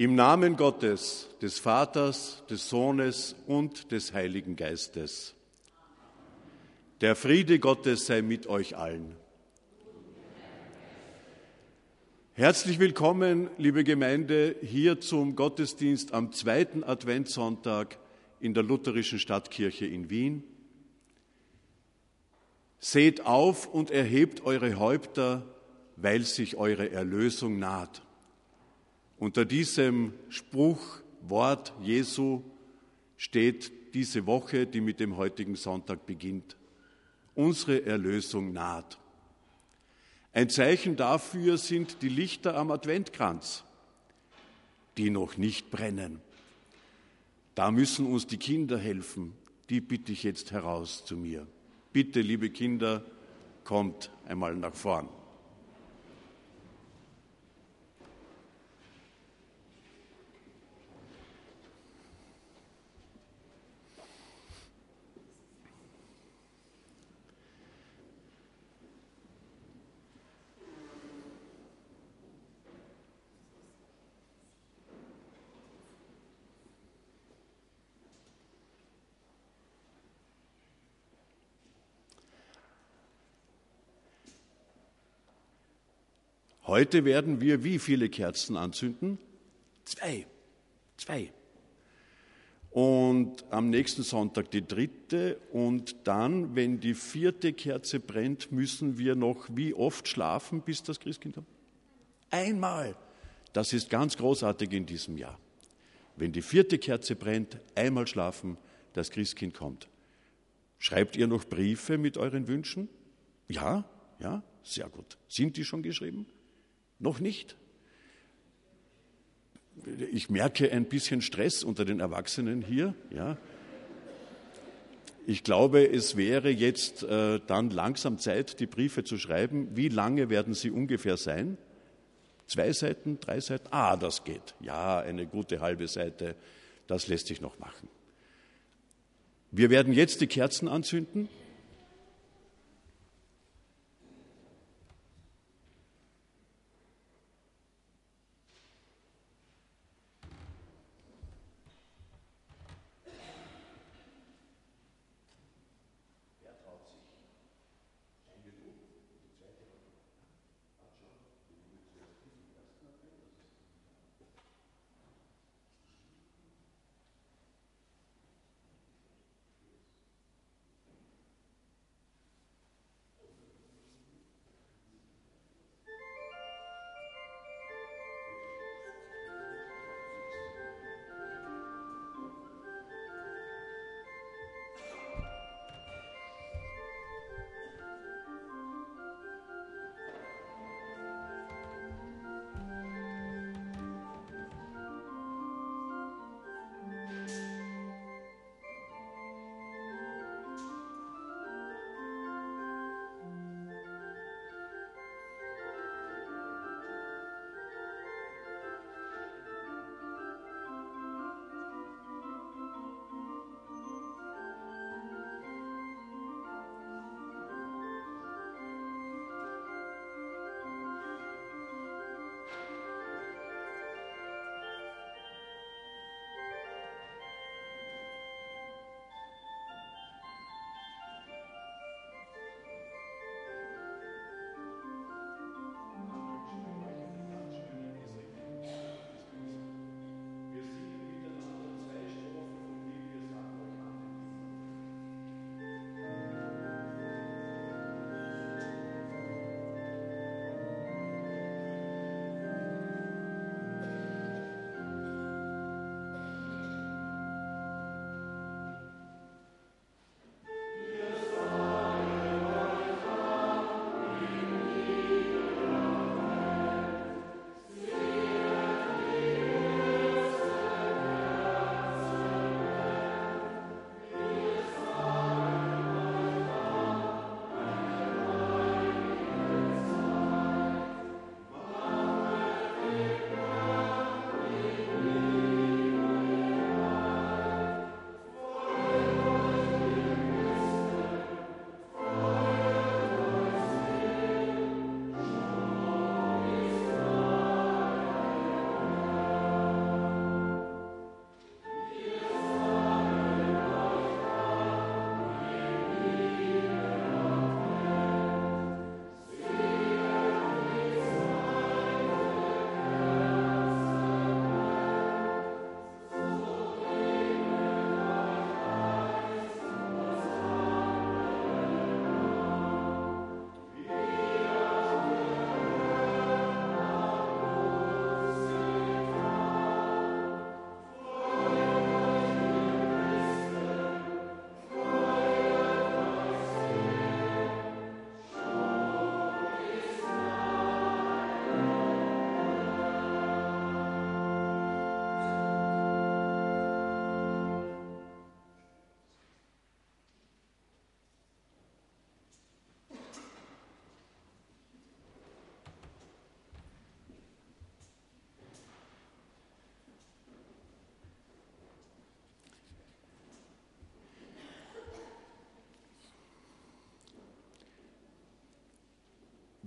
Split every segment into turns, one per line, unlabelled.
Im Namen Gottes, des Vaters, des Sohnes und des Heiligen Geistes. Der Friede Gottes sei mit euch allen. Herzlich willkommen, liebe Gemeinde, hier zum Gottesdienst am zweiten Adventssonntag in der Lutherischen Stadtkirche in Wien. Seht auf und erhebt eure Häupter, weil sich eure Erlösung naht. Unter diesem Spruchwort Jesu steht diese Woche, die mit dem heutigen Sonntag beginnt. Unsere Erlösung naht. Ein Zeichen dafür sind die Lichter am Adventkranz, die noch nicht brennen. Da müssen uns die Kinder helfen. Die bitte ich jetzt heraus zu mir. Bitte, liebe Kinder, kommt einmal nach vorn. Heute werden wir wie viele Kerzen anzünden? Zwei. Zwei. Und am nächsten Sonntag die dritte. Und dann, wenn die vierte Kerze brennt, müssen wir noch wie oft schlafen, bis das Christkind kommt? Einmal. Das ist ganz großartig in diesem Jahr. Wenn die vierte Kerze brennt, einmal schlafen, das Christkind kommt. Schreibt ihr noch Briefe mit euren Wünschen? Ja, ja, sehr gut. Sind die schon geschrieben? Noch nicht. Ich merke ein bisschen Stress unter den Erwachsenen hier. Ja. Ich glaube, es wäre jetzt äh, dann langsam Zeit, die Briefe zu schreiben. Wie lange werden sie ungefähr sein? Zwei Seiten, drei Seiten? Ah, das geht. Ja, eine gute halbe Seite. Das lässt sich noch machen. Wir werden jetzt die Kerzen anzünden.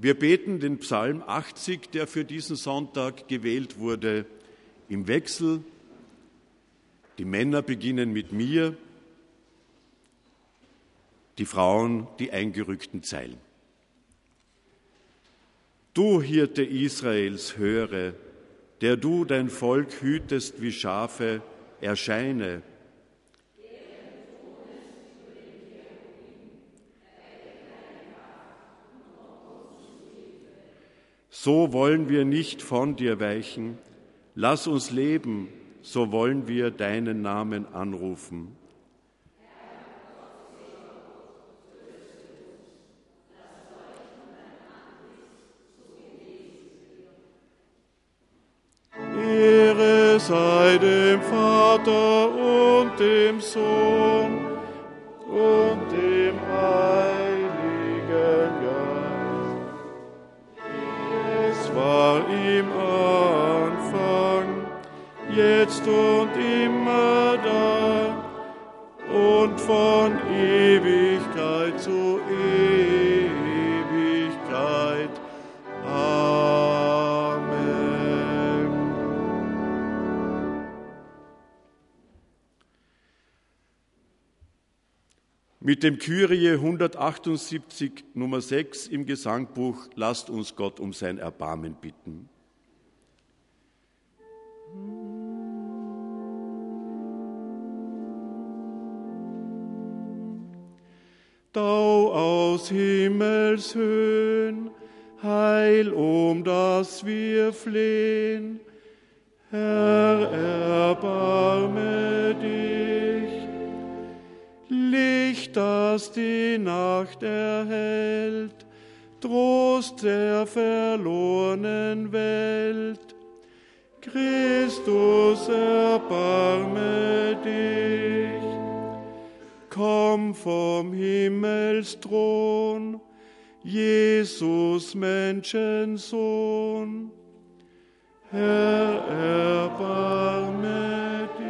Wir beten den Psalm 80, der für diesen Sonntag gewählt wurde, im Wechsel. Die Männer beginnen mit mir, die Frauen die eingerückten Zeilen. Du Hirte Israels, höre, der du dein Volk hütest wie Schafe, erscheine. So wollen wir nicht von dir weichen. Lass uns leben, so wollen wir deinen Namen anrufen.
Ehre sei dem Vater und dem Sohn und jetzt und immer da und von Ewigkeit zu Ewigkeit. Amen.
Mit dem Kyrie 178 Nummer 6 im Gesangbuch lasst uns Gott um sein Erbarmen bitten.
Dau aus Himmelshöhen, Heil, um das wir flehen. Herr, erbarme dich. Licht, das die Nacht erhellt, Trost der verlorenen Welt. Christus, erbarme dich. Komm vom Himmelsthron, Jesus Menschensohn. Herr, erbarme dich.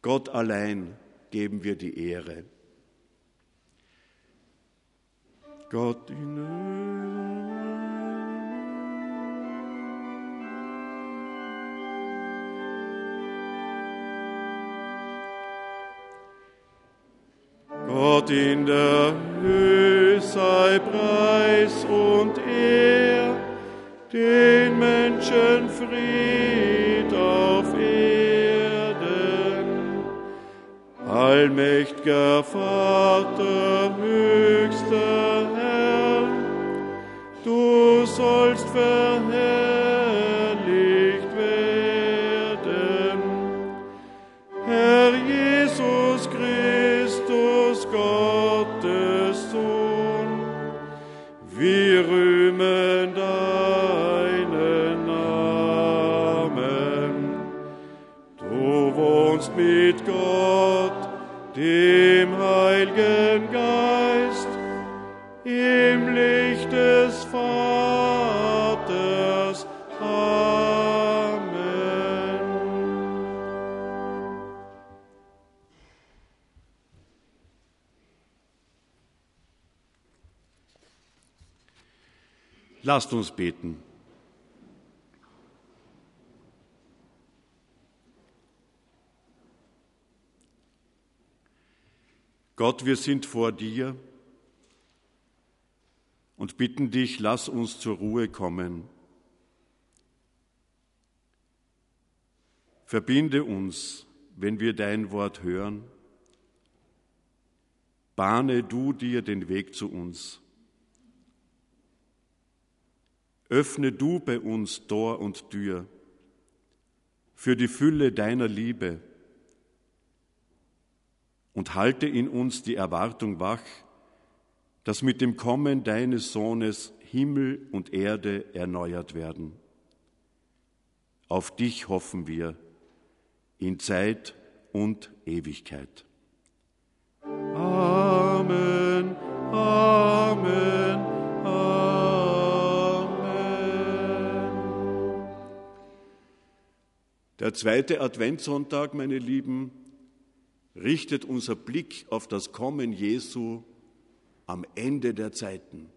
Gott allein geben wir die Ehre.
Gott in Gott in der Höhe sei Preis und Ehr, den Menschen Fried auf Erden. Allmächtiger Vater, höchster Herr, du sollst verherrlicht Heiligen Geist, im Licht des Vaters. Amen.
Lasst uns beten. Gott, wir sind vor dir und bitten dich, lass uns zur Ruhe kommen. Verbinde uns, wenn wir dein Wort hören. Bahne du dir den Weg zu uns. Öffne du bei uns Tor und Tür für die Fülle deiner Liebe und halte in uns die Erwartung wach, dass mit dem Kommen deines Sohnes Himmel und Erde erneuert werden. Auf dich hoffen wir in Zeit und Ewigkeit.
Amen, Amen, Amen.
Der zweite Adventssonntag, meine Lieben,
richtet unser Blick auf das Kommen Jesu am Ende der Zeiten,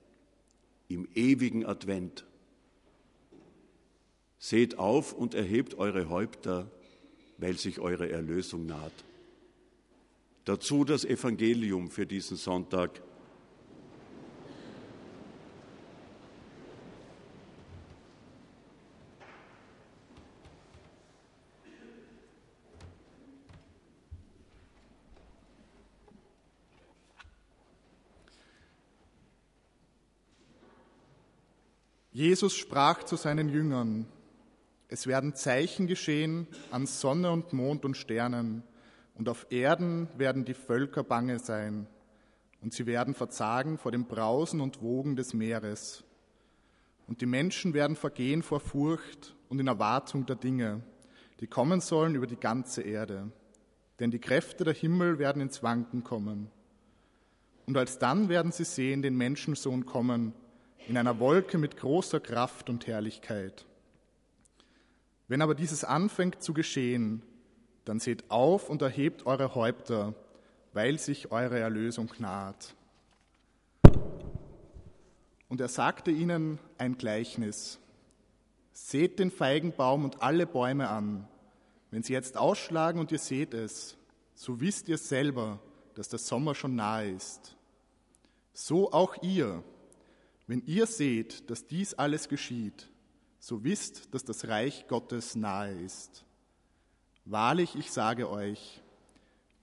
im ewigen Advent. Seht auf und erhebt eure Häupter, weil sich eure Erlösung naht. Dazu das Evangelium für diesen Sonntag.
Jesus sprach zu seinen Jüngern, es werden Zeichen geschehen an Sonne und Mond und Sternen, und auf Erden werden die Völker bange sein, und sie werden verzagen vor dem Brausen und Wogen des Meeres. Und die Menschen werden vergehen vor Furcht und in Erwartung der Dinge, die kommen sollen über die ganze Erde. Denn die Kräfte der Himmel werden ins Wanken kommen. Und alsdann werden sie sehen den Menschensohn kommen, in einer Wolke mit großer Kraft und Herrlichkeit. Wenn aber dieses anfängt zu geschehen, dann seht auf und erhebt eure Häupter, weil sich eure Erlösung naht. Und er sagte ihnen ein Gleichnis. Seht den Feigenbaum und alle Bäume an. Wenn sie jetzt ausschlagen und ihr seht es, so wisst ihr selber, dass der Sommer schon nahe ist. So auch ihr, wenn ihr seht, dass dies alles geschieht, so wisst, dass das Reich Gottes nahe ist. Wahrlich, ich sage euch,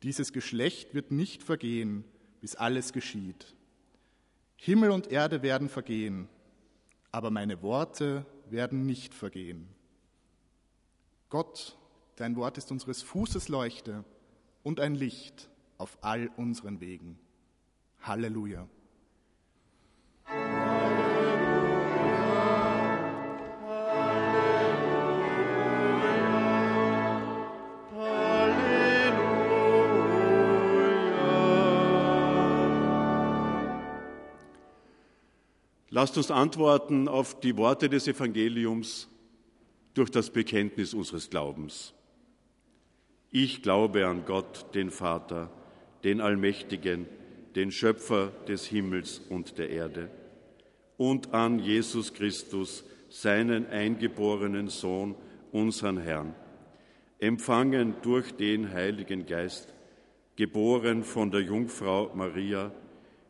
dieses Geschlecht wird nicht vergehen, bis alles geschieht. Himmel und Erde werden vergehen, aber meine Worte werden nicht vergehen. Gott, dein Wort ist unseres Fußes Leuchte und ein Licht auf all unseren Wegen. Halleluja.
Lasst uns antworten auf die Worte des Evangeliums durch das Bekenntnis unseres Glaubens. Ich glaube an Gott, den Vater, den Allmächtigen, den Schöpfer des Himmels und der Erde, und an Jesus Christus, seinen eingeborenen Sohn, unseren Herrn, empfangen durch den Heiligen Geist, geboren von der Jungfrau Maria,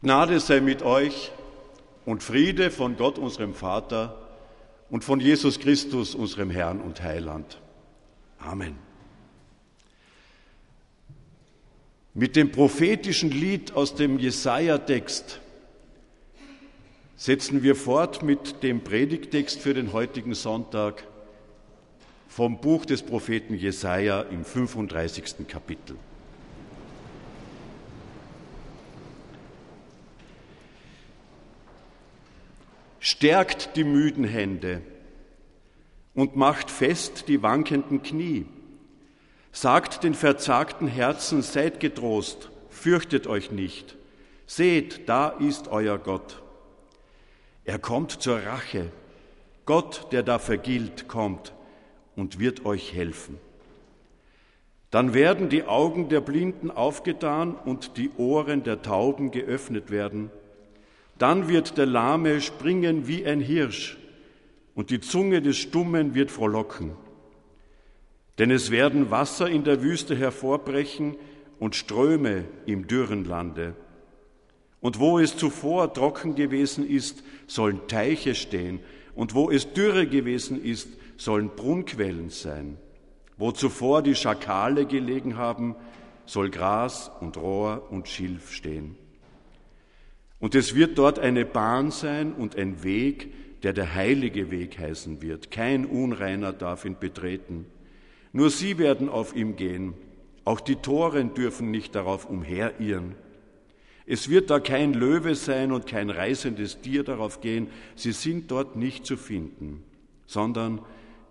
Gnade sei mit euch und Friede von Gott, unserem Vater, und von Jesus Christus, unserem Herrn und Heiland. Amen. Mit dem prophetischen Lied aus dem Jesaja-Text setzen wir fort mit dem Predigtext für den heutigen Sonntag vom Buch des Propheten Jesaja im 35. Kapitel. Stärkt die müden Hände und macht fest die wankenden Knie. Sagt den verzagten Herzen, seid getrost, fürchtet euch nicht. Seht, da ist euer Gott. Er kommt zur Rache. Gott, der da vergilt, kommt und wird euch helfen. Dann werden die Augen der Blinden aufgetan und die Ohren der Tauben geöffnet werden. Dann wird der Lahme springen wie ein Hirsch und die Zunge des Stummen wird frohlocken. Denn es werden Wasser in der Wüste hervorbrechen und Ströme im dürren Lande. Und wo es zuvor trocken gewesen ist, sollen Teiche stehen, und wo es dürre gewesen ist, sollen Brunnquellen sein. Wo zuvor die Schakale gelegen haben, soll Gras und Rohr und Schilf stehen. Und es wird dort eine Bahn sein und ein Weg, der der heilige Weg heißen wird. Kein Unreiner darf ihn betreten. Nur sie werden auf ihm gehen. Auch die Toren dürfen nicht darauf umherirren. Es wird da kein Löwe sein und kein reißendes Tier darauf gehen, sie sind dort nicht zu finden, sondern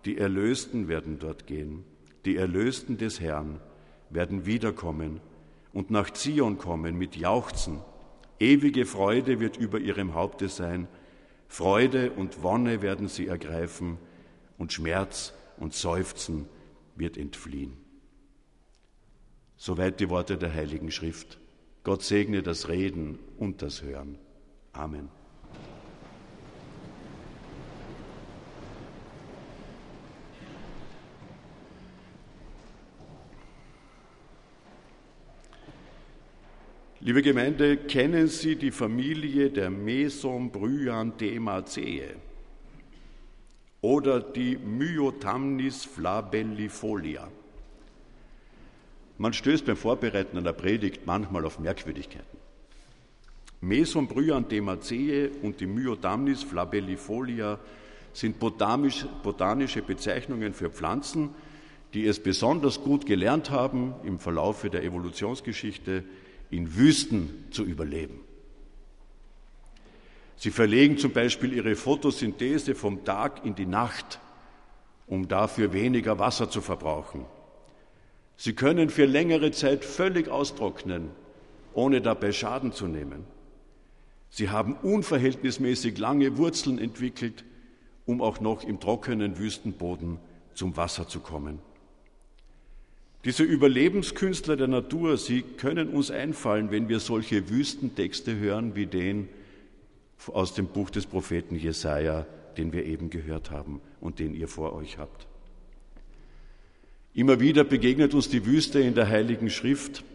die Erlösten werden dort gehen. Die Erlösten des Herrn werden wiederkommen und nach Zion kommen mit Jauchzen. Ewige Freude wird über ihrem Haupte sein. Freude und Wonne werden sie ergreifen und Schmerz und Seufzen wird entfliehen. Soweit die Worte der Heiligen Schrift. Gott segne das Reden und das Hören. Amen. Liebe Gemeinde, kennen Sie die Familie der Mesombryanthemaceae oder die Myotamnis flabellifolia? Man stößt beim Vorbereiten einer Predigt manchmal auf Merkwürdigkeiten. Mesombryanthemaceae und die Myotamnis flabellifolia sind botanische Bezeichnungen für Pflanzen, die es besonders gut gelernt haben, im Verlaufe der Evolutionsgeschichte in Wüsten zu überleben. Sie verlegen zum Beispiel ihre Photosynthese vom Tag in die Nacht, um dafür weniger Wasser zu verbrauchen. Sie können für längere Zeit völlig austrocknen, ohne dabei Schaden zu nehmen. Sie haben unverhältnismäßig lange Wurzeln entwickelt, um auch noch im trockenen Wüstenboden zum Wasser zu kommen. Diese Überlebenskünstler der Natur, sie können uns einfallen, wenn wir solche Wüstentexte hören wie den aus dem Buch des Propheten Jesaja, den wir eben gehört haben und den ihr vor euch habt. Immer wieder begegnet uns die Wüste in der Heiligen Schrift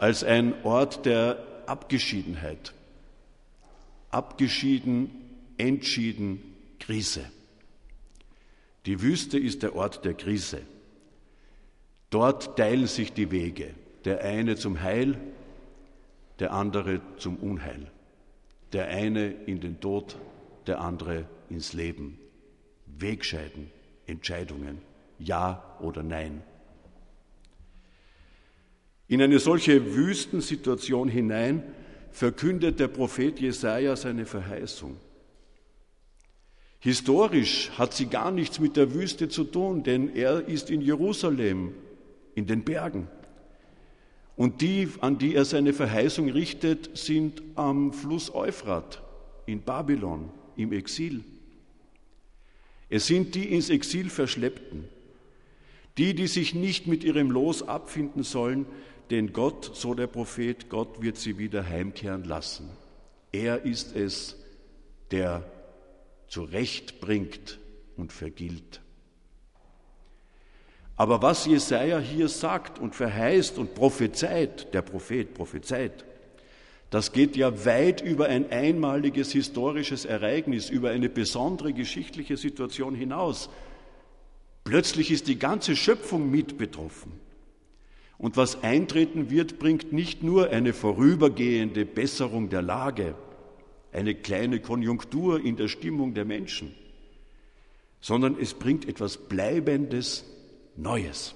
als ein Ort der Abgeschiedenheit. Abgeschieden, entschieden, Krise. Die Wüste ist der Ort der Krise. Dort teilen sich die Wege, der eine zum Heil, der andere zum Unheil, der eine in den Tod, der andere ins Leben. Wegscheiden, Entscheidungen. Ja oder Nein. In eine solche Wüstensituation hinein verkündet der Prophet Jesaja seine Verheißung. Historisch hat sie gar nichts mit der Wüste zu tun, denn er ist in Jerusalem, in den Bergen. Und die, an die er seine Verheißung richtet, sind am Fluss Euphrat in Babylon im Exil. Es sind die ins Exil verschleppten, die, die sich nicht mit ihrem Los abfinden sollen, denn Gott, so der Prophet, Gott wird sie wieder heimkehren lassen. Er ist es, der zurechtbringt und vergilt. Aber was Jesaja hier sagt und verheißt und prophezeit, der Prophet prophezeit, Das geht ja weit über ein einmaliges historisches Ereignis, über eine besondere geschichtliche Situation hinaus. Plötzlich ist die ganze Schöpfung mit betroffen. Und was eintreten wird, bringt nicht nur eine vorübergehende Besserung der Lage, eine kleine Konjunktur in der Stimmung der Menschen, sondern es bringt etwas Bleibendes, Neues.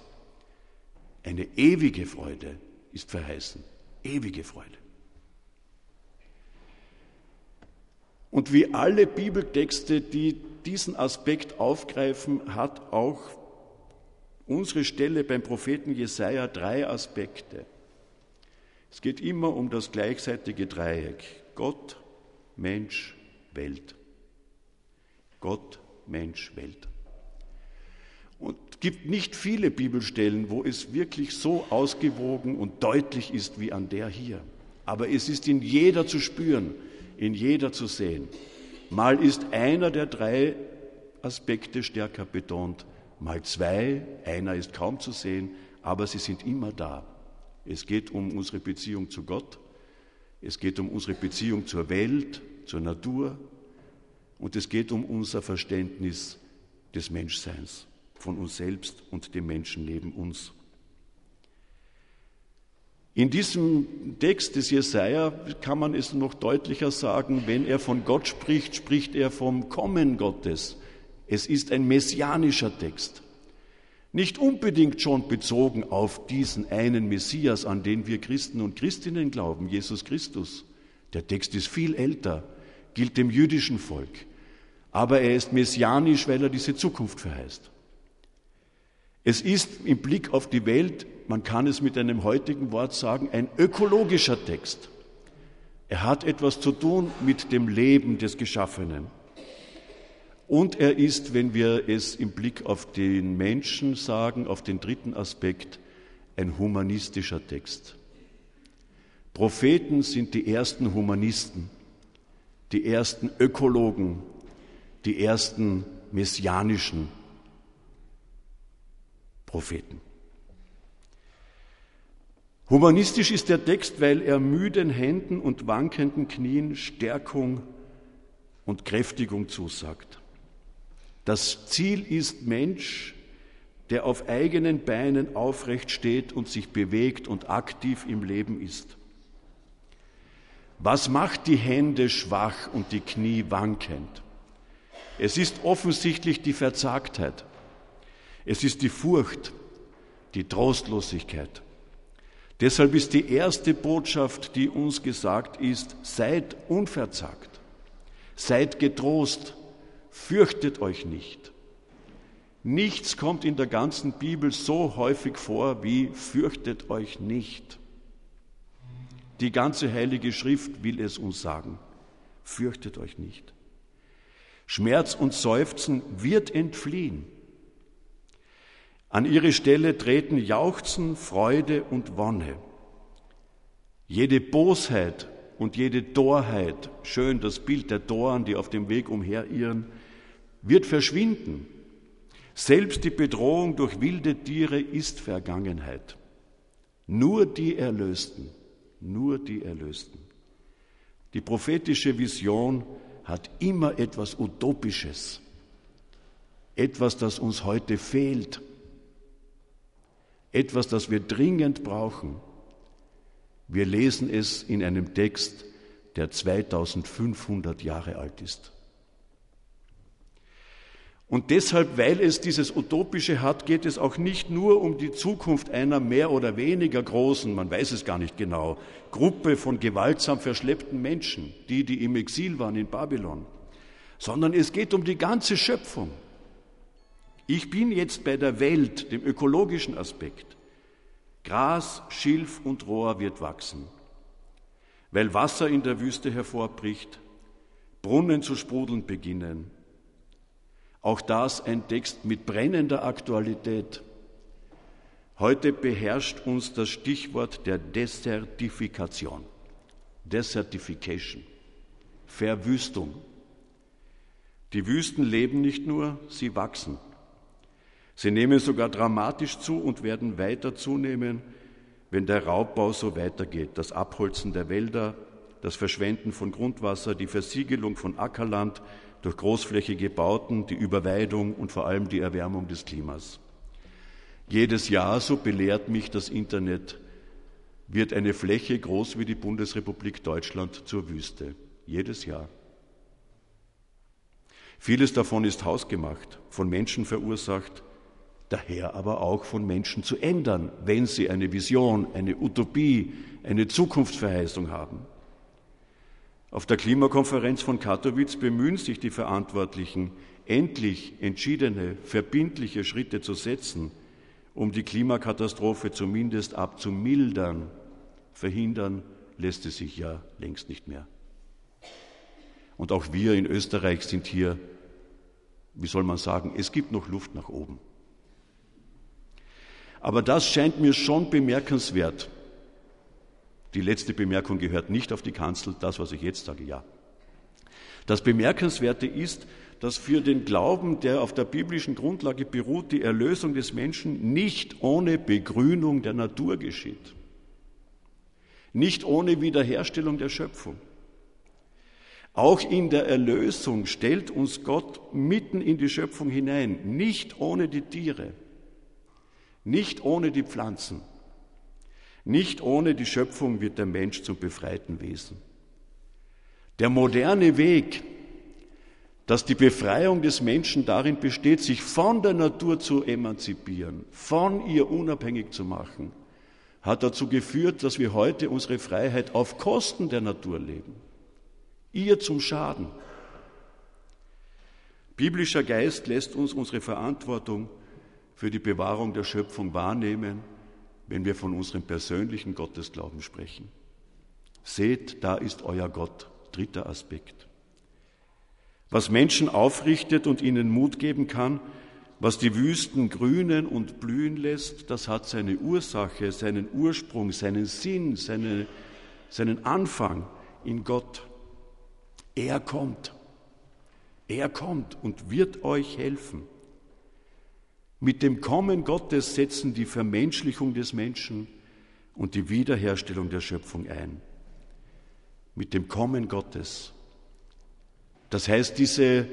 Eine ewige Freude ist verheißen, ewige Freude. Und wie alle Bibeltexte, die diesen Aspekt aufgreifen, hat auch unsere Stelle beim Propheten Jesaja drei Aspekte. Es geht immer um das gleichzeitige Dreieck: Gott, Mensch, Welt. Gott, Mensch, Welt. Gibt nicht viele Bibelstellen, wo es wirklich so ausgewogen und deutlich ist wie an der hier. Aber es ist in jeder zu spüren, in jeder zu sehen. Mal ist einer der drei Aspekte stärker betont, mal zwei, einer ist kaum zu sehen, aber sie sind immer da. Es geht um unsere Beziehung zu Gott, es geht um unsere Beziehung zur Welt, zur Natur und es geht um unser Verständnis des Menschseins, von uns selbst und dem Menschen neben uns. In diesem Text des Jesaja kann man es noch deutlicher sagen, wenn er von Gott spricht, spricht er vom Kommen Gottes. Es ist ein messianischer Text. Nicht unbedingt schon bezogen auf diesen einen Messias, an den wir Christen und Christinnen glauben, Jesus Christus. Der Text ist viel älter, gilt dem jüdischen Volk. Aber er ist messianisch, weil er diese Zukunft verheißt. Es ist im Blick auf die Welt man kann es mit einem heutigen Wort sagen, ein ökologischer Text. Er hat etwas zu tun mit dem Leben des Geschaffenen. Und er ist, wenn wir es im Blick auf den Menschen sagen, auf den dritten Aspekt, ein humanistischer Text. Propheten sind die ersten Humanisten, die ersten Ökologen, die ersten messianischen Propheten. Humanistisch ist der Text, weil er müden Händen und wankenden Knien Stärkung und Kräftigung zusagt. Das Ziel ist Mensch, der auf eigenen Beinen aufrecht steht und sich bewegt und aktiv im Leben ist. Was macht die Hände schwach und die Knie wankend? Es ist offensichtlich die Verzagtheit. Es ist die Furcht, die Trostlosigkeit. Deshalb ist die erste Botschaft, die uns gesagt ist, seid unverzagt, seid getrost, fürchtet euch nicht. Nichts kommt in der ganzen Bibel so häufig vor wie fürchtet euch nicht. Die ganze heilige Schrift will es uns sagen. Fürchtet euch nicht. Schmerz und Seufzen wird entfliehen. An ihre Stelle treten Jauchzen, Freude und Wonne. Jede Bosheit und jede Torheit, schön das Bild der Toren, die auf dem Weg umherirren, wird verschwinden. Selbst die Bedrohung durch wilde Tiere ist Vergangenheit. Nur die Erlösten, nur die Erlösten. Die prophetische Vision hat immer etwas Utopisches, etwas, das uns heute fehlt etwas, das wir dringend brauchen. Wir lesen es in einem Text, der 2500 Jahre alt ist. Und deshalb, weil es dieses Utopische hat, geht es auch nicht nur um die Zukunft einer mehr oder weniger großen, man weiß es gar nicht genau, Gruppe von gewaltsam verschleppten Menschen, die, die im Exil waren in Babylon, sondern es geht um die ganze Schöpfung. Ich bin jetzt bei der Welt, dem ökologischen Aspekt. Gras, Schilf und Rohr wird wachsen, weil Wasser in der Wüste hervorbricht, Brunnen zu sprudeln beginnen. Auch das ein Text mit brennender Aktualität. Heute beherrscht uns das Stichwort der Desertifikation. Desertification. Verwüstung. Die Wüsten leben nicht nur, sie wachsen. Sie nehmen sogar dramatisch zu und werden weiter zunehmen, wenn der Raubbau so weitergeht, das Abholzen der Wälder, das Verschwenden von Grundwasser, die Versiegelung von Ackerland durch großflächige Bauten, die Überweidung und vor allem die Erwärmung des Klimas. Jedes Jahr, so belehrt mich das Internet, wird eine Fläche groß wie die Bundesrepublik Deutschland zur Wüste. Jedes Jahr. Vieles davon ist hausgemacht, von Menschen verursacht, daher aber auch von Menschen zu ändern, wenn sie eine Vision, eine Utopie, eine Zukunftsverheißung haben. Auf der Klimakonferenz von Katowice bemühen sich die Verantwortlichen, endlich entschiedene, verbindliche Schritte zu setzen, um die Klimakatastrophe zumindest abzumildern. Verhindern lässt es sich ja längst nicht mehr. Und auch wir in Österreich sind hier, wie soll man sagen, es gibt noch Luft nach oben. Aber das scheint mir schon bemerkenswert. Die letzte Bemerkung gehört nicht auf die Kanzel, das, was ich jetzt sage, ja. Das Bemerkenswerte ist, dass für den Glauben, der auf der biblischen Grundlage beruht, die Erlösung des Menschen nicht ohne Begrünung der Natur geschieht. Nicht ohne Wiederherstellung der Schöpfung. Auch in der Erlösung stellt uns Gott mitten in die Schöpfung hinein, nicht ohne die Tiere, nicht ohne die Pflanzen, nicht ohne die Schöpfung wird der Mensch zum befreiten Wesen. Der moderne Weg, dass die Befreiung des Menschen darin besteht, sich von der Natur zu emanzipieren, von ihr unabhängig zu machen, hat dazu geführt, dass wir heute unsere Freiheit auf Kosten der Natur leben, ihr zum Schaden. Biblischer Geist lässt uns unsere Verantwortung für die Bewahrung der Schöpfung wahrnehmen, wenn wir von unserem persönlichen Gottesglauben sprechen. Seht, da ist euer Gott, dritter Aspekt. Was Menschen aufrichtet und ihnen Mut geben kann, was die Wüsten grünen und blühen lässt, das hat seine Ursache, seinen Ursprung, seinen Sinn, seine, seinen Anfang in Gott. Er kommt. Er kommt und wird euch helfen. Mit dem Kommen Gottes setzen die Vermenschlichung des Menschen und die Wiederherstellung der Schöpfung ein. Mit dem Kommen Gottes das heißt, diese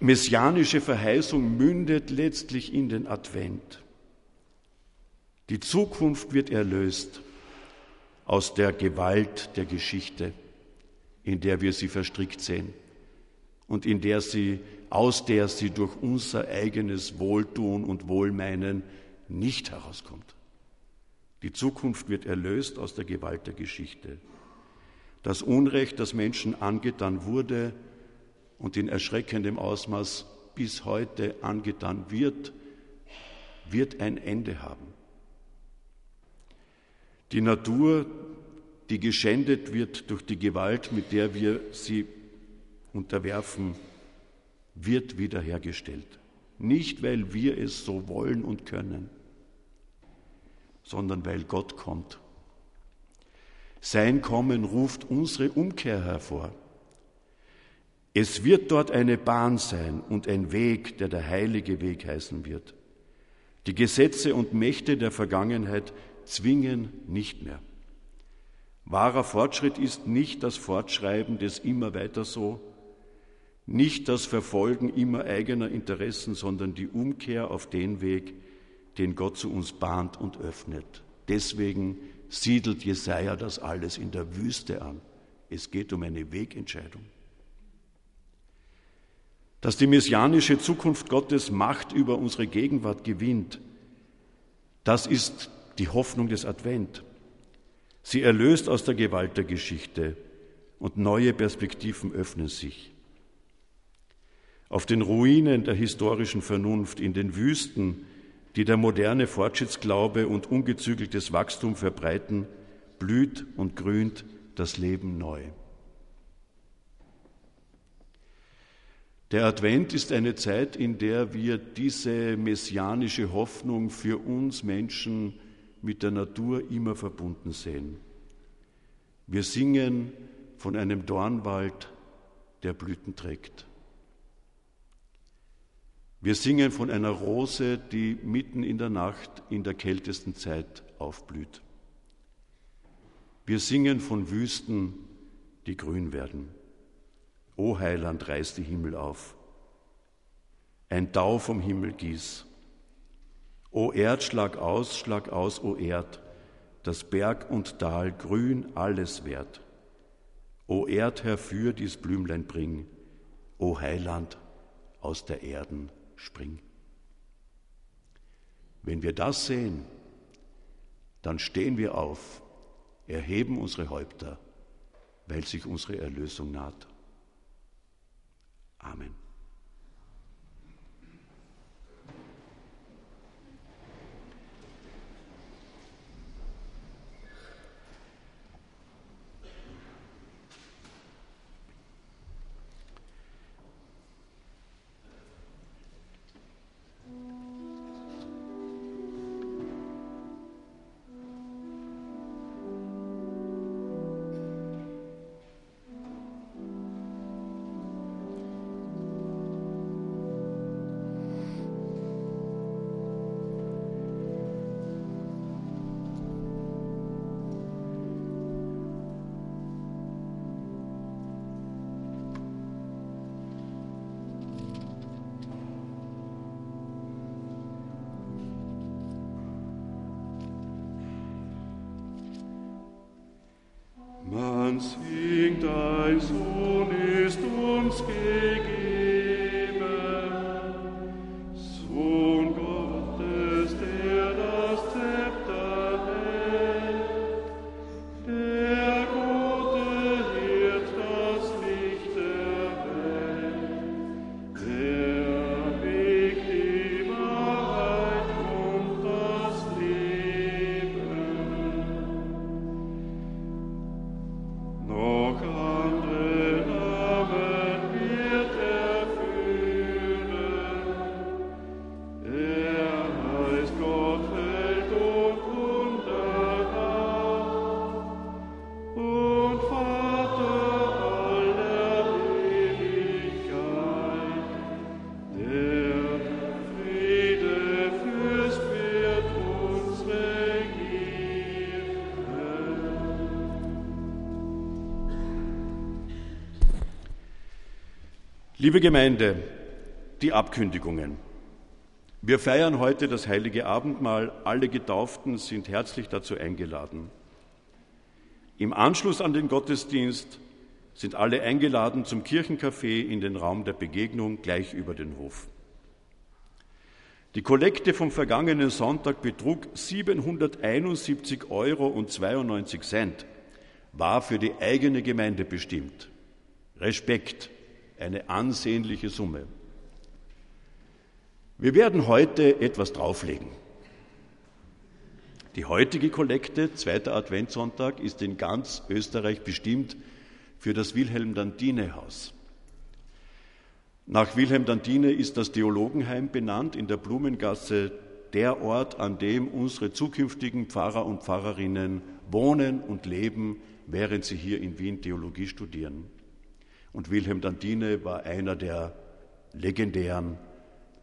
messianische Verheißung mündet letztlich in den Advent. Die Zukunft wird erlöst aus der Gewalt der Geschichte, in der wir sie verstrickt sehen und in der sie, aus der sie durch unser eigenes Wohltun und Wohlmeinen nicht herauskommt. Die Zukunft wird erlöst aus der Gewalt der Geschichte. Das Unrecht, das Menschen angetan wurde und in erschreckendem Ausmaß bis heute angetan wird, wird ein Ende haben. Die Natur, die geschändet wird durch die Gewalt, mit der wir sie unterwerfen, wird wiederhergestellt. Nicht, weil wir es so wollen und können, sondern weil Gott kommt sein Kommen ruft unsere Umkehr hervor. Es wird dort eine Bahn sein und ein Weg, der der heilige Weg heißen wird. Die Gesetze und Mächte der Vergangenheit zwingen nicht mehr. Wahrer Fortschritt ist nicht das Fortschreiben des immer weiter so, nicht das Verfolgen immer eigener Interessen, sondern die Umkehr auf den Weg, den Gott zu uns bahnt und öffnet. Deswegen siedelt Jesaja das alles in der Wüste an. Es geht um eine Wegentscheidung. Dass die messianische Zukunft Gottes Macht über unsere Gegenwart gewinnt, das ist die Hoffnung des Advent. Sie erlöst aus der Gewalt der Geschichte und neue Perspektiven öffnen sich. Auf den Ruinen der historischen Vernunft, in den Wüsten die der moderne Fortschrittsglaube und ungezügeltes Wachstum verbreiten, blüht und grünt das Leben neu. Der Advent ist eine Zeit, in der wir diese messianische Hoffnung für uns Menschen mit der Natur immer verbunden sehen. Wir singen von einem Dornwald, der Blüten trägt. Wir singen von einer Rose, die mitten in der Nacht in der kältesten Zeit aufblüht. Wir singen von Wüsten, die grün werden. O Heiland, reiß die Himmel auf. Ein Tau vom Himmel gieß. O Erd, schlag aus, schlag aus, o Erd, dass Berg und Tal grün alles wert. O Erd, herfür dies Blümlein bring, o Heiland, aus der Erden spring. Wenn wir das sehen, dann stehen wir auf, erheben unsere Häupter, weil sich unsere Erlösung naht. Amen. Liebe Gemeinde, die Abkündigungen. Wir feiern heute das heilige Abendmahl. Alle Getauften sind herzlich dazu eingeladen. Im Anschluss an den Gottesdienst sind alle eingeladen zum Kirchencafé in den Raum der Begegnung gleich über den Hof. Die Kollekte vom vergangenen Sonntag betrug 771 Euro und 92 Cent, war für die eigene Gemeinde bestimmt. Respekt eine ansehnliche Summe. Wir werden heute etwas drauflegen. Die heutige Kollekte, zweiter Adventssonntag, ist in ganz Österreich bestimmt für das Wilhelm Dantine Haus. Nach Wilhelm Dantine ist das Theologenheim benannt in der Blumengasse der Ort, an dem unsere zukünftigen Pfarrer und Pfarrerinnen wohnen und leben, während sie hier in Wien Theologie studieren. Und Wilhelm Dantine war einer der legendären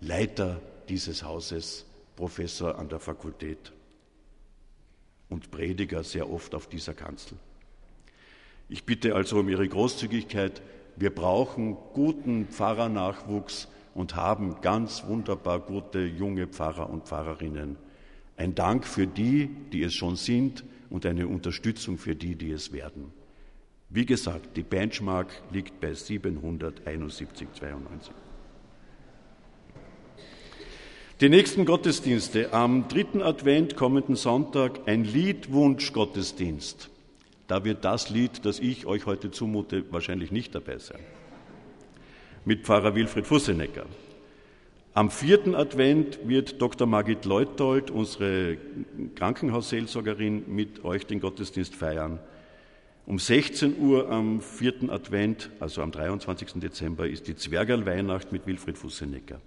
Leiter dieses Hauses, Professor an der Fakultät und Prediger sehr oft auf dieser Kanzel. Ich bitte also um Ihre Großzügigkeit. Wir brauchen guten Pfarrernachwuchs und haben ganz wunderbar gute junge Pfarrer und Pfarrerinnen. Ein Dank für die, die es schon sind und eine Unterstützung für die, die es werden. Wie gesagt, die Benchmark liegt bei 771,92. Die nächsten Gottesdienste am dritten Advent kommenden Sonntag ein Liedwunsch-Gottesdienst. Da wird das Lied, das ich euch heute zumute, wahrscheinlich nicht dabei sein. Mit Pfarrer Wilfried Fussenecker. Am vierten Advent wird Dr. Margit Leutold, unsere Krankenhausseelsorgerin, mit euch den Gottesdienst feiern. Um 16 Uhr am vierten Advent, also am 23. Dezember, ist die Zwergerlweihnacht mit Wilfried Fussenecker.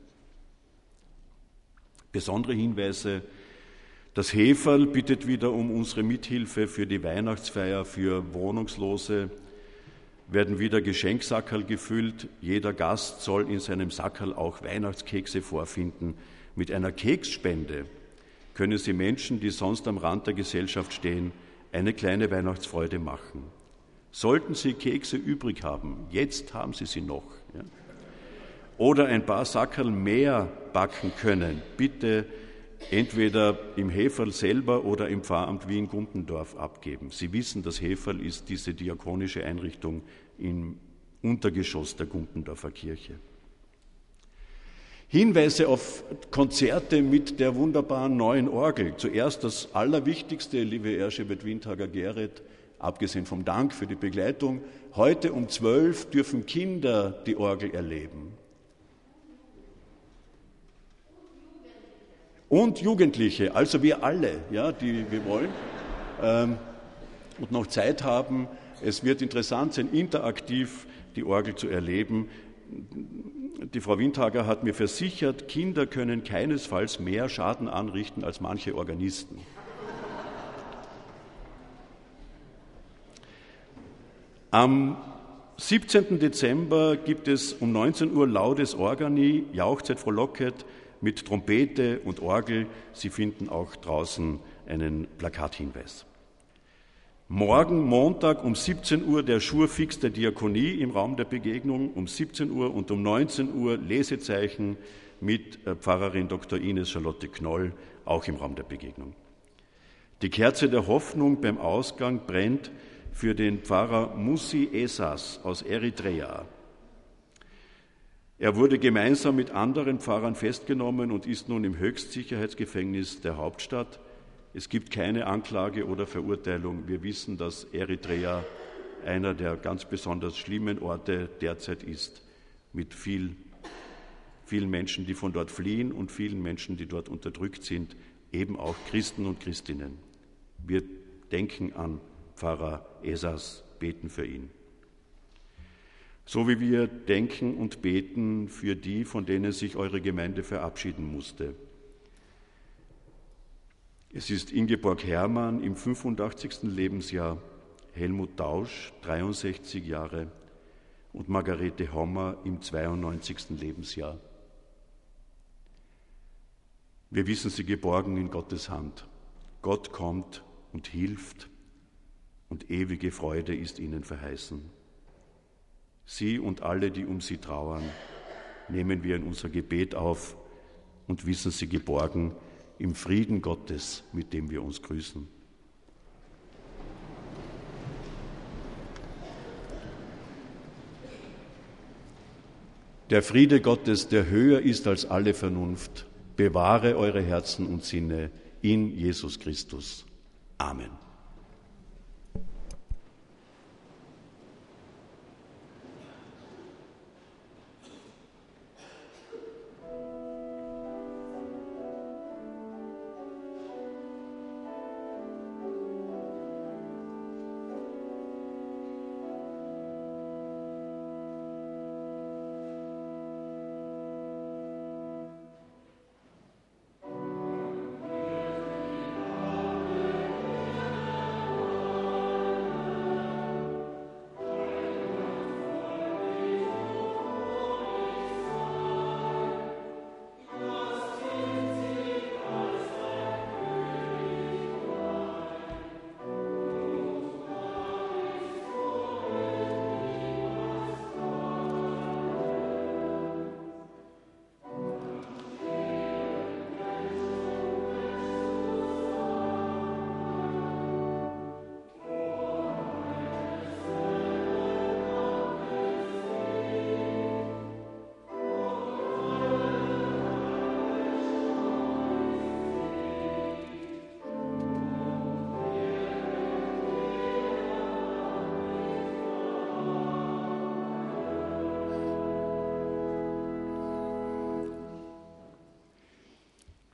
Besondere Hinweise. Das Heferl bittet wieder um unsere Mithilfe für die Weihnachtsfeier für Wohnungslose. Werden wieder Geschenksackerl gefüllt. Jeder Gast soll in seinem Sackerl auch Weihnachtskekse vorfinden. Mit einer Keksspende können Sie Menschen, die sonst am Rand der Gesellschaft stehen, eine kleine Weihnachtsfreude machen. Sollten Sie Kekse übrig haben, jetzt haben Sie sie noch. Ja? Oder ein paar Sackerl mehr backen können, bitte entweder im Heferl selber oder im Pfarramt Wien-Gumpendorf abgeben. Sie wissen, das Heferl ist diese diakonische Einrichtung im Untergeschoss der Gumpendorfer Kirche. Hinweise auf Konzerte mit der wunderbaren neuen Orgel. Zuerst das Allerwichtigste, liebe Erzschiebet Windhager Gerrit, abgesehen vom Dank für die Begleitung. Heute um zwölf dürfen Kinder die Orgel erleben. Und Jugendliche, also wir alle, ja, die wir wollen ähm, und noch Zeit haben. Es wird interessant sein, interaktiv die Orgel zu erleben die Frau Windhager hat mir versichert, Kinder können keinesfalls mehr Schaden anrichten als manche Organisten. Am 17. Dezember gibt es um 19 Uhr Laudes Organi, Jauchzeit frohlocket mit Trompete und Orgel. Sie finden auch draußen einen Plakathinweis. Morgen, Montag um 17 Uhr der Schurfix der Diakonie im Raum der Begegnung, um 17 Uhr und um 19 Uhr Lesezeichen mit äh, Pfarrerin Dr. Ines Charlotte Knoll, auch im Raum der Begegnung. Die Kerze der Hoffnung beim Ausgang brennt für den Pfarrer Musi Esas aus Eritrea. Er wurde gemeinsam mit anderen Pfarrern festgenommen und ist nun im Höchstsicherheitsgefängnis der Hauptstadt. Es gibt keine Anklage oder Verurteilung. Wir wissen, dass Eritrea einer der ganz besonders schlimmen Orte derzeit ist, mit viel, vielen Menschen, die von dort fliehen und vielen Menschen, die dort unterdrückt sind, eben auch Christen und Christinnen. Wir denken an Pfarrer Esas, beten für ihn. So wie wir denken und beten für die, von denen sich eure Gemeinde verabschieden musste es ist Ingeborg Hermann im 85. Lebensjahr, Helmut Tausch 63 Jahre und Margarete Hommer im 92. Lebensjahr. Wir wissen sie geborgen in Gottes Hand. Gott kommt und hilft und ewige Freude ist ihnen verheißen. Sie und alle, die um sie trauern, nehmen wir in unser Gebet auf und wissen sie geborgen im Frieden Gottes, mit dem wir uns grüßen. Der Friede Gottes, der höher ist als alle Vernunft, bewahre eure Herzen und Sinne in Jesus Christus. Amen.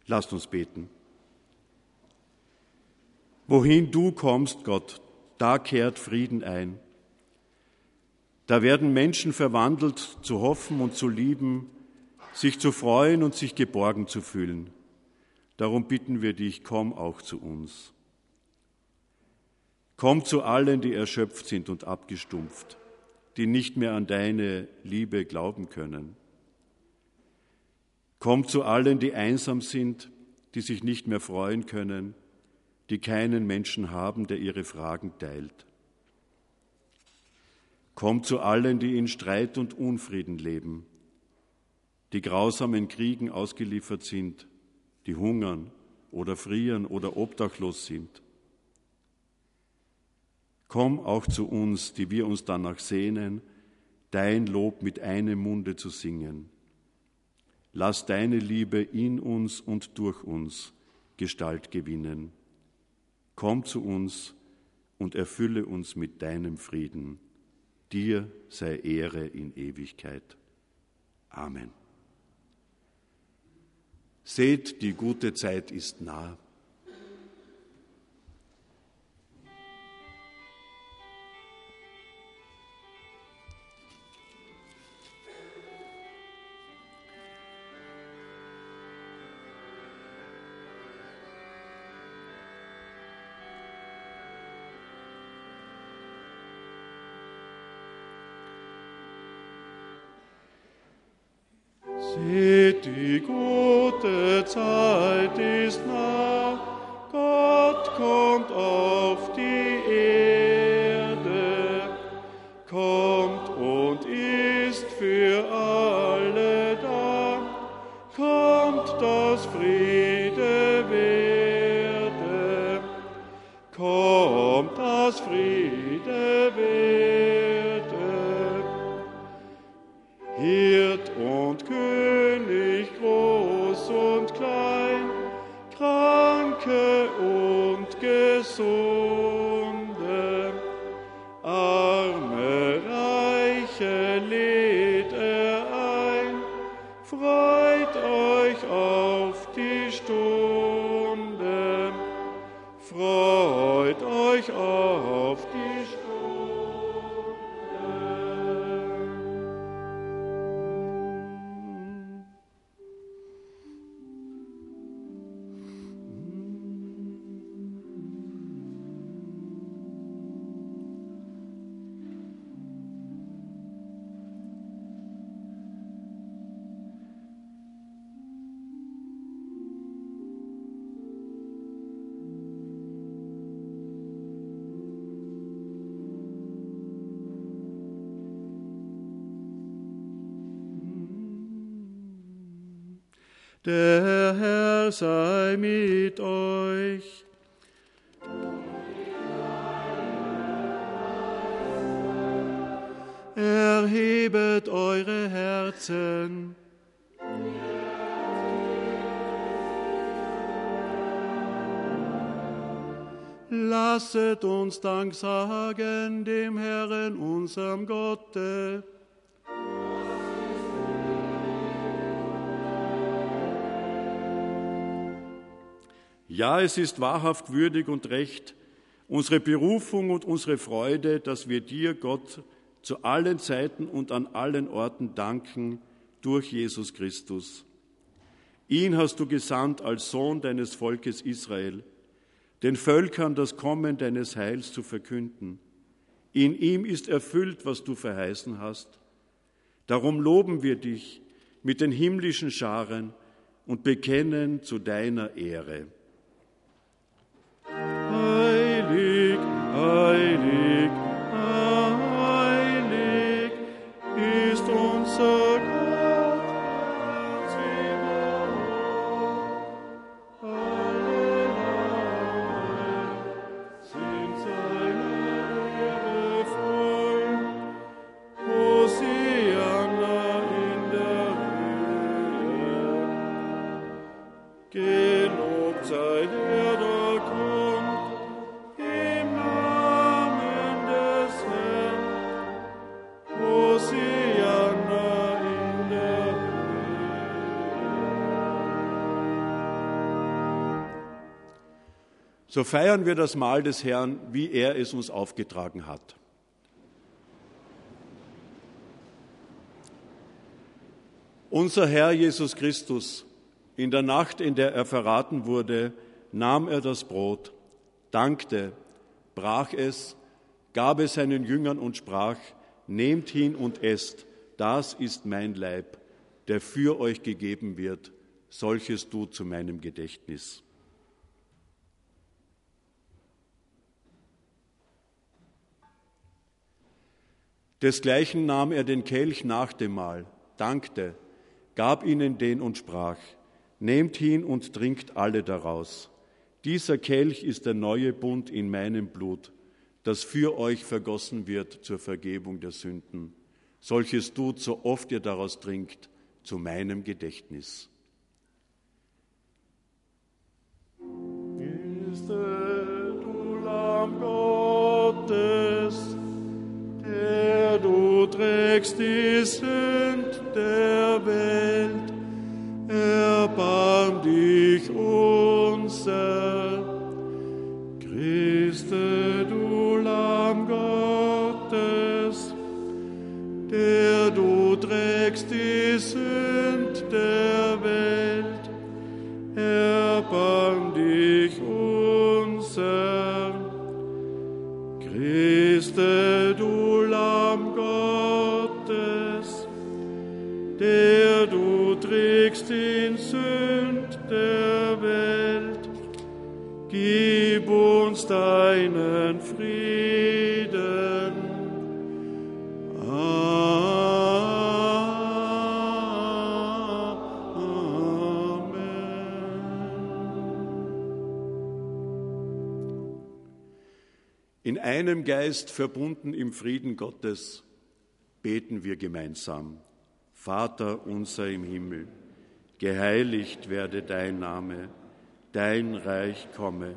Lasst uns beten. Wohin du kommst, Gott, da kehrt Frieden ein. Da werden Menschen verwandelt zu hoffen und zu lieben, sich zu freuen und sich geborgen zu fühlen. Darum bitten wir dich, komm auch zu uns. Komm zu allen, die erschöpft sind und abgestumpft, die nicht mehr an deine Liebe glauben können. Komm zu allen, die einsam sind, die sich nicht mehr freuen können, die keinen Menschen haben, der ihre Fragen teilt. Komm zu allen, die in Streit und Unfrieden leben, die grausamen Kriegen ausgeliefert sind, die hungern oder frieren oder obdachlos sind. Komm auch zu uns, die wir uns danach sehnen, dein Lob mit einem Munde zu singen. Lass deine Liebe in uns und durch uns Gestalt gewinnen. Komm zu uns und erfülle uns mit deinem Frieden. Dir sei Ehre in Ewigkeit. Amen. Seht, die gute Zeit ist nah.
Der uns Dank sagen dem Herrn, unserem Gotte.
Ja, es ist wahrhaft würdig und recht, unsere Berufung und unsere Freude, dass wir dir, Gott, zu allen Zeiten und an allen Orten danken durch Jesus Christus. Ihn hast du gesandt als Sohn deines Volkes Israel, den Völkern das Kommen deines Heils zu verkünden. In ihm ist erfüllt, was du verheißen hast. Darum loben wir dich mit den himmlischen Scharen und bekennen zu deiner Ehre. So feiern wir das Mahl des Herrn, wie er es uns aufgetragen hat. Unser Herr Jesus Christus, in der Nacht, in der er verraten wurde, nahm er das Brot, dankte, brach es, gab es seinen Jüngern und sprach, Nehmt hin und esst, das ist mein Leib, der für euch gegeben wird, solches tut zu meinem Gedächtnis. Desgleichen nahm er den Kelch nach dem Mahl, dankte, gab ihnen den und sprach, Nehmt hin und trinkt alle daraus. Dieser Kelch ist der neue Bund in meinem Blut, das für euch vergossen wird zur Vergebung der Sünden. Solches tut, so oft ihr daraus trinkt, zu meinem Gedächtnis.
Christe, du Lamm Gottes, du trägst die Sünd der Welt, erbarm dich unser. Christe, uns deinen Frieden. Amen.
In einem Geist verbunden im Frieden Gottes beten wir gemeinsam. Vater unser im Himmel, geheiligt werde dein Name, dein Reich komme,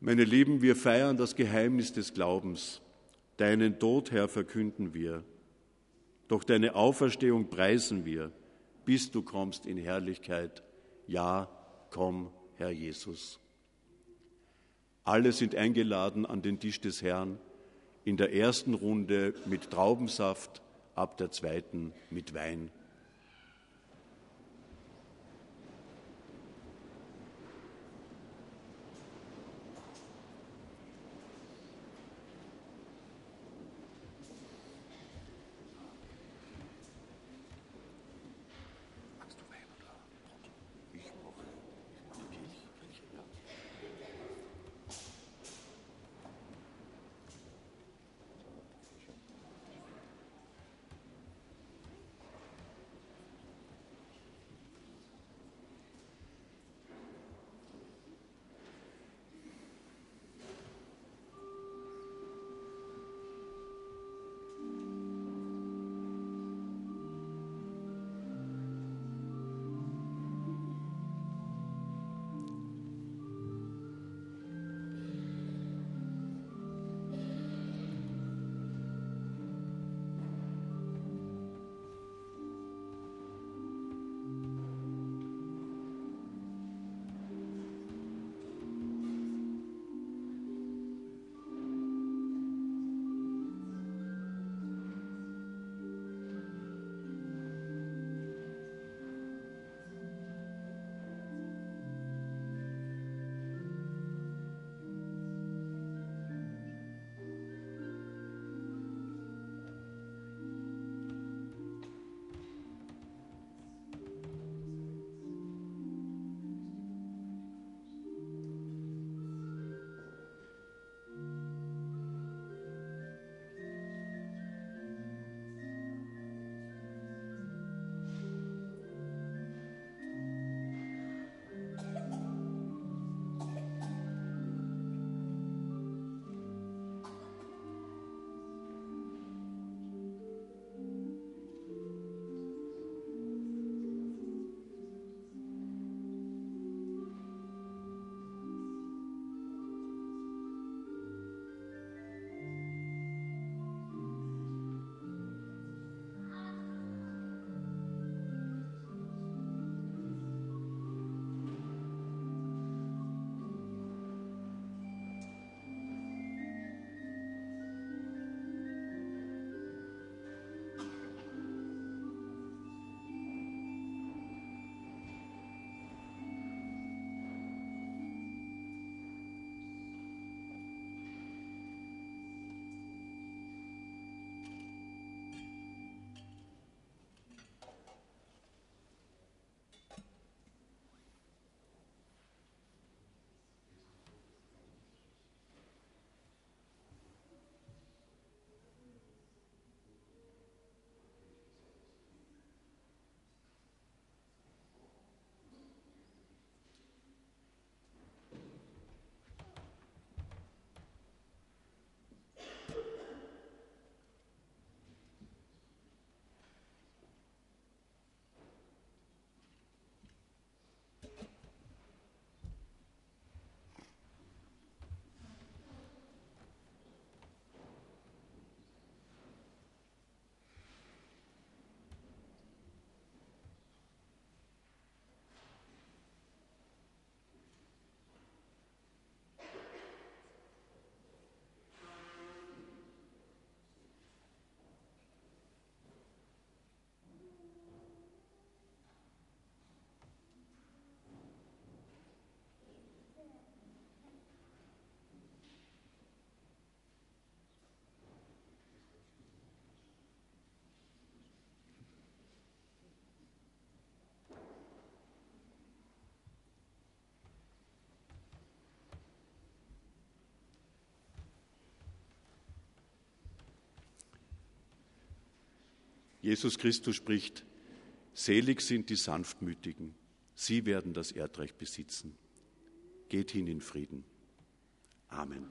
Meine Lieben, wir feiern das Geheimnis des Glaubens. Deinen Tod, Herr, verkünden wir. Doch deine Auferstehung preisen wir, bis du kommst in Herrlichkeit. Ja, komm, Herr Jesus. Alle sind eingeladen an den Tisch des Herrn, in der ersten Runde mit Traubensaft, ab der zweiten mit Wein. Jesus Christus spricht, selig sind die Sanftmütigen, sie werden das Erdreich besitzen. Geht hin in Frieden. Amen.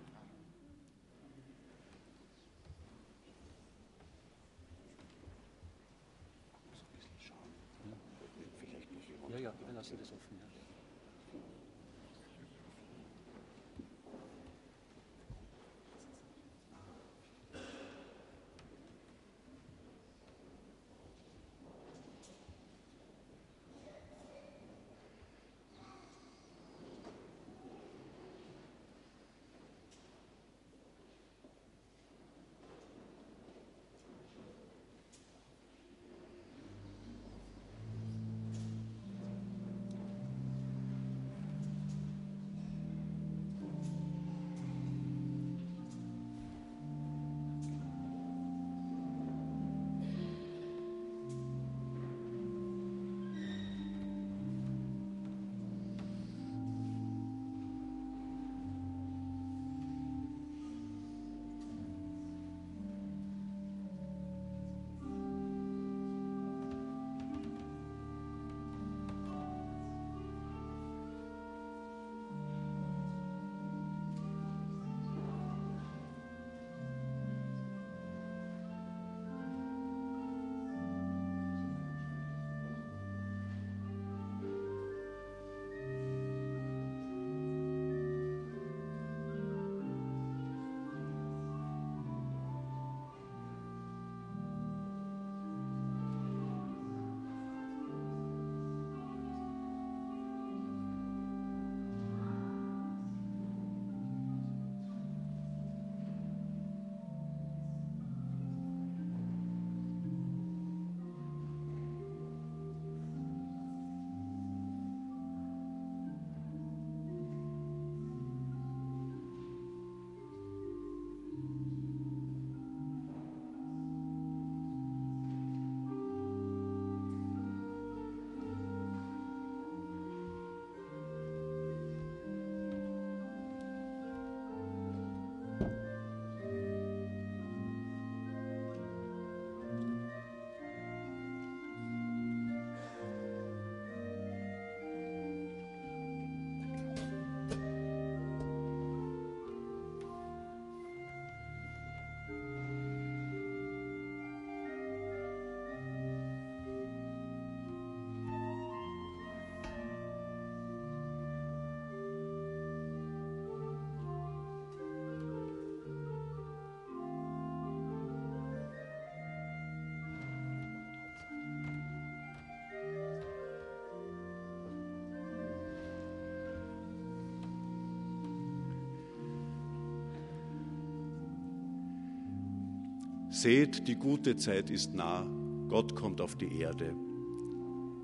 Seht, die gute Zeit ist nah, Gott kommt auf die Erde.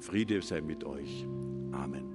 Friede sei mit euch. Amen.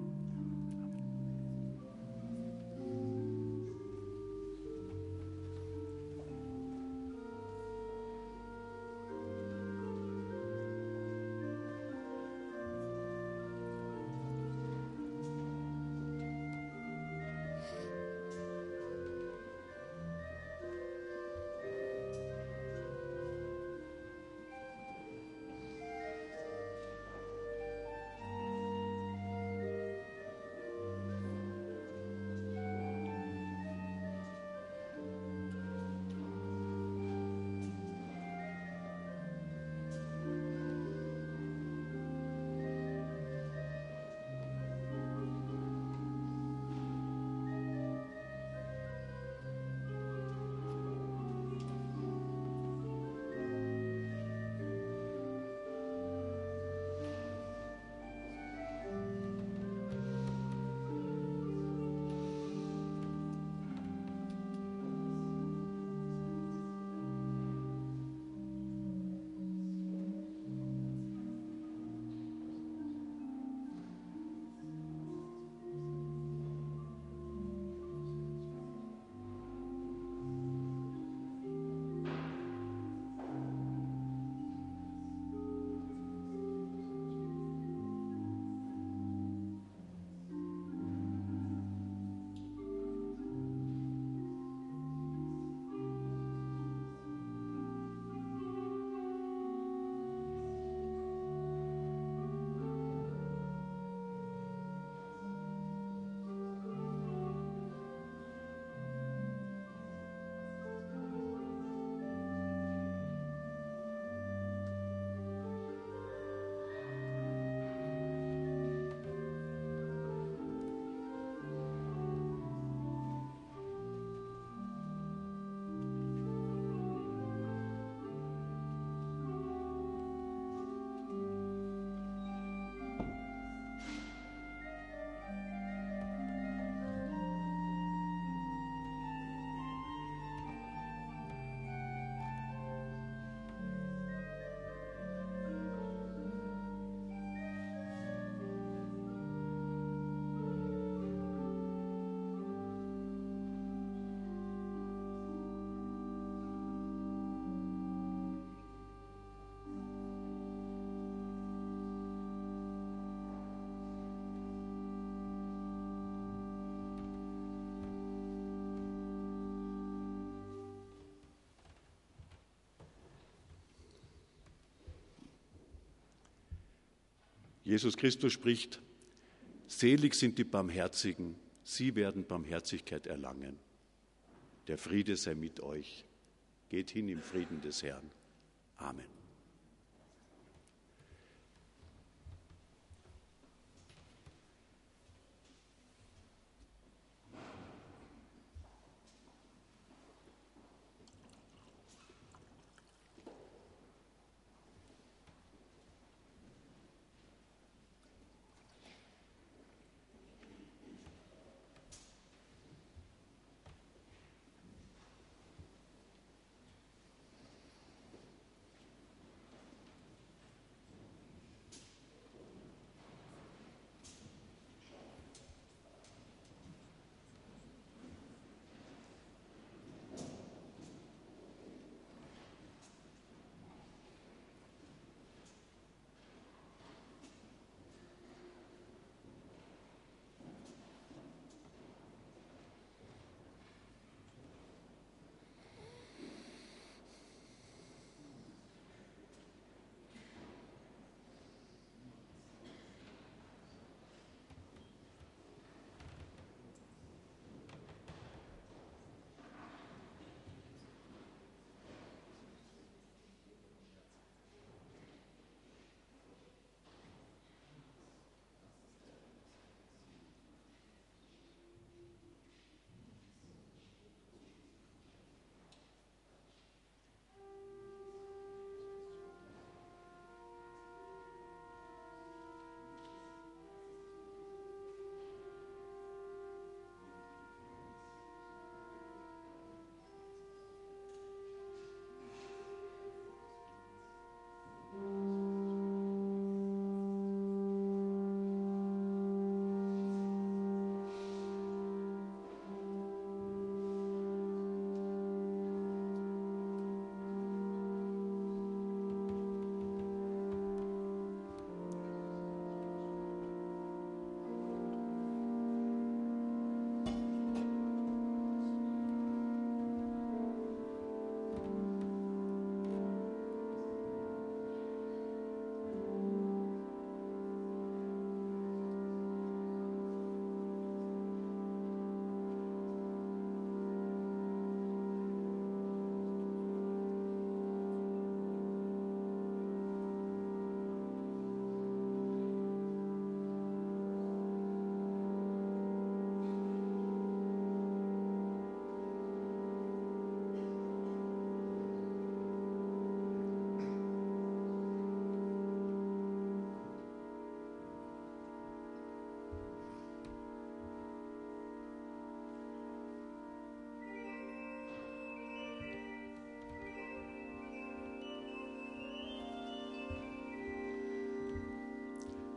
Jesus Christus spricht, selig sind die Barmherzigen, sie werden Barmherzigkeit erlangen. Der Friede sei mit euch. Geht hin im Frieden des Herrn. Amen.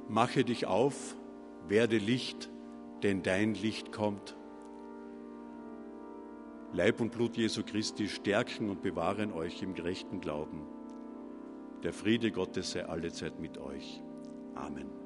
Mache dich auf, werde Licht, denn dein Licht kommt. Leib und Blut Jesu Christi stärken und bewahren euch im gerechten Glauben. Der Friede Gottes sei allezeit mit euch. Amen.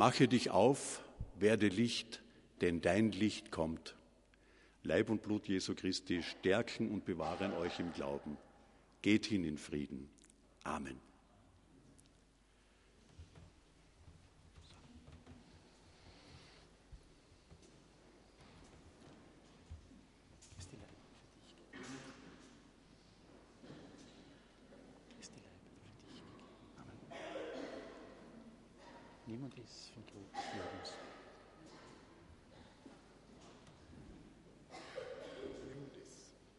Mache dich auf, werde Licht, denn dein Licht kommt. Leib und Blut Jesu Christi stärken und bewahren euch im Glauben. Geht hin in Frieden. Amen.
Ist die Leib für dich gegeben? Ist die Leib für dich gegeben? Amen. Niemand ist vom Tod Lebens.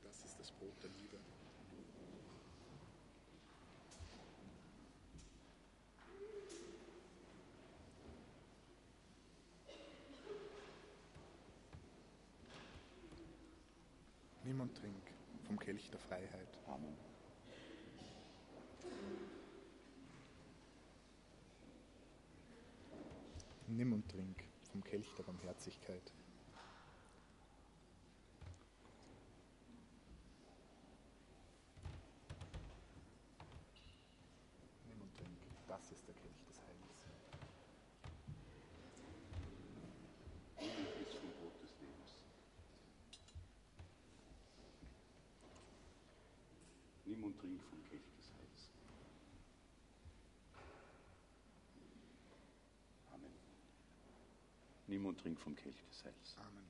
Das ist das Brot der Liebe. Nimm und trink vom Kelch der Freiheit.
Amen.
Nimm und trink vom Kelch der Barmherzigkeit. Nimm und trink, das ist der Kelch des Heils.
ist vom Brot des Lebens. Nimm und trink vom Kelch des Heils. Amen. Nimm und trink vom Kelch des Heils.
Amen.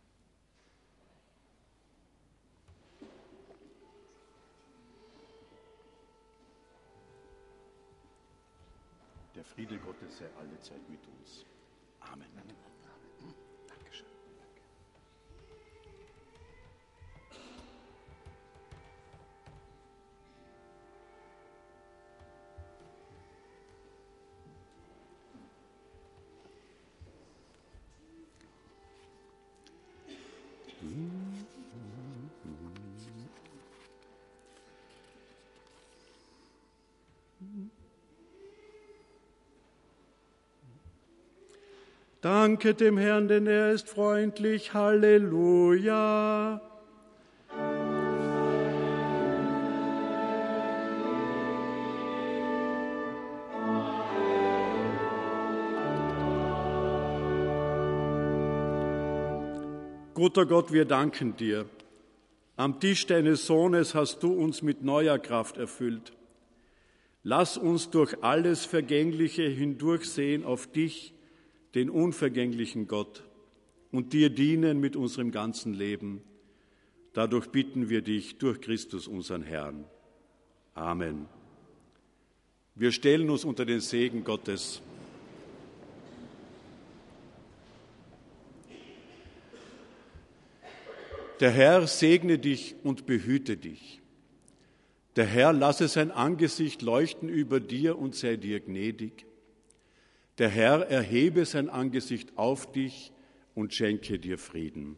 Der Friede Gottes sei alle Zeit mit uns. Amen.
Dankeschön. Danke
dem Herrn, denn er ist freundlich. Halleluja. Guter Gott, wir danken dir. Am Tisch deines Sohnes hast du uns mit neuer Kraft erfüllt. Lass uns durch alles Vergängliche hindurchsehen auf dich, den unvergänglichen Gott, und dir dienen mit unserem ganzen Leben. Dadurch bitten wir dich durch Christus, unseren Herrn. Amen. Wir stellen uns unter den Segen Gottes. Der Herr segne dich und behüte dich. Der Herr lasse sein Angesicht leuchten über dir und sei dir gnädig. Der Herr erhebe sein Angesicht auf dich und schenke dir Frieden.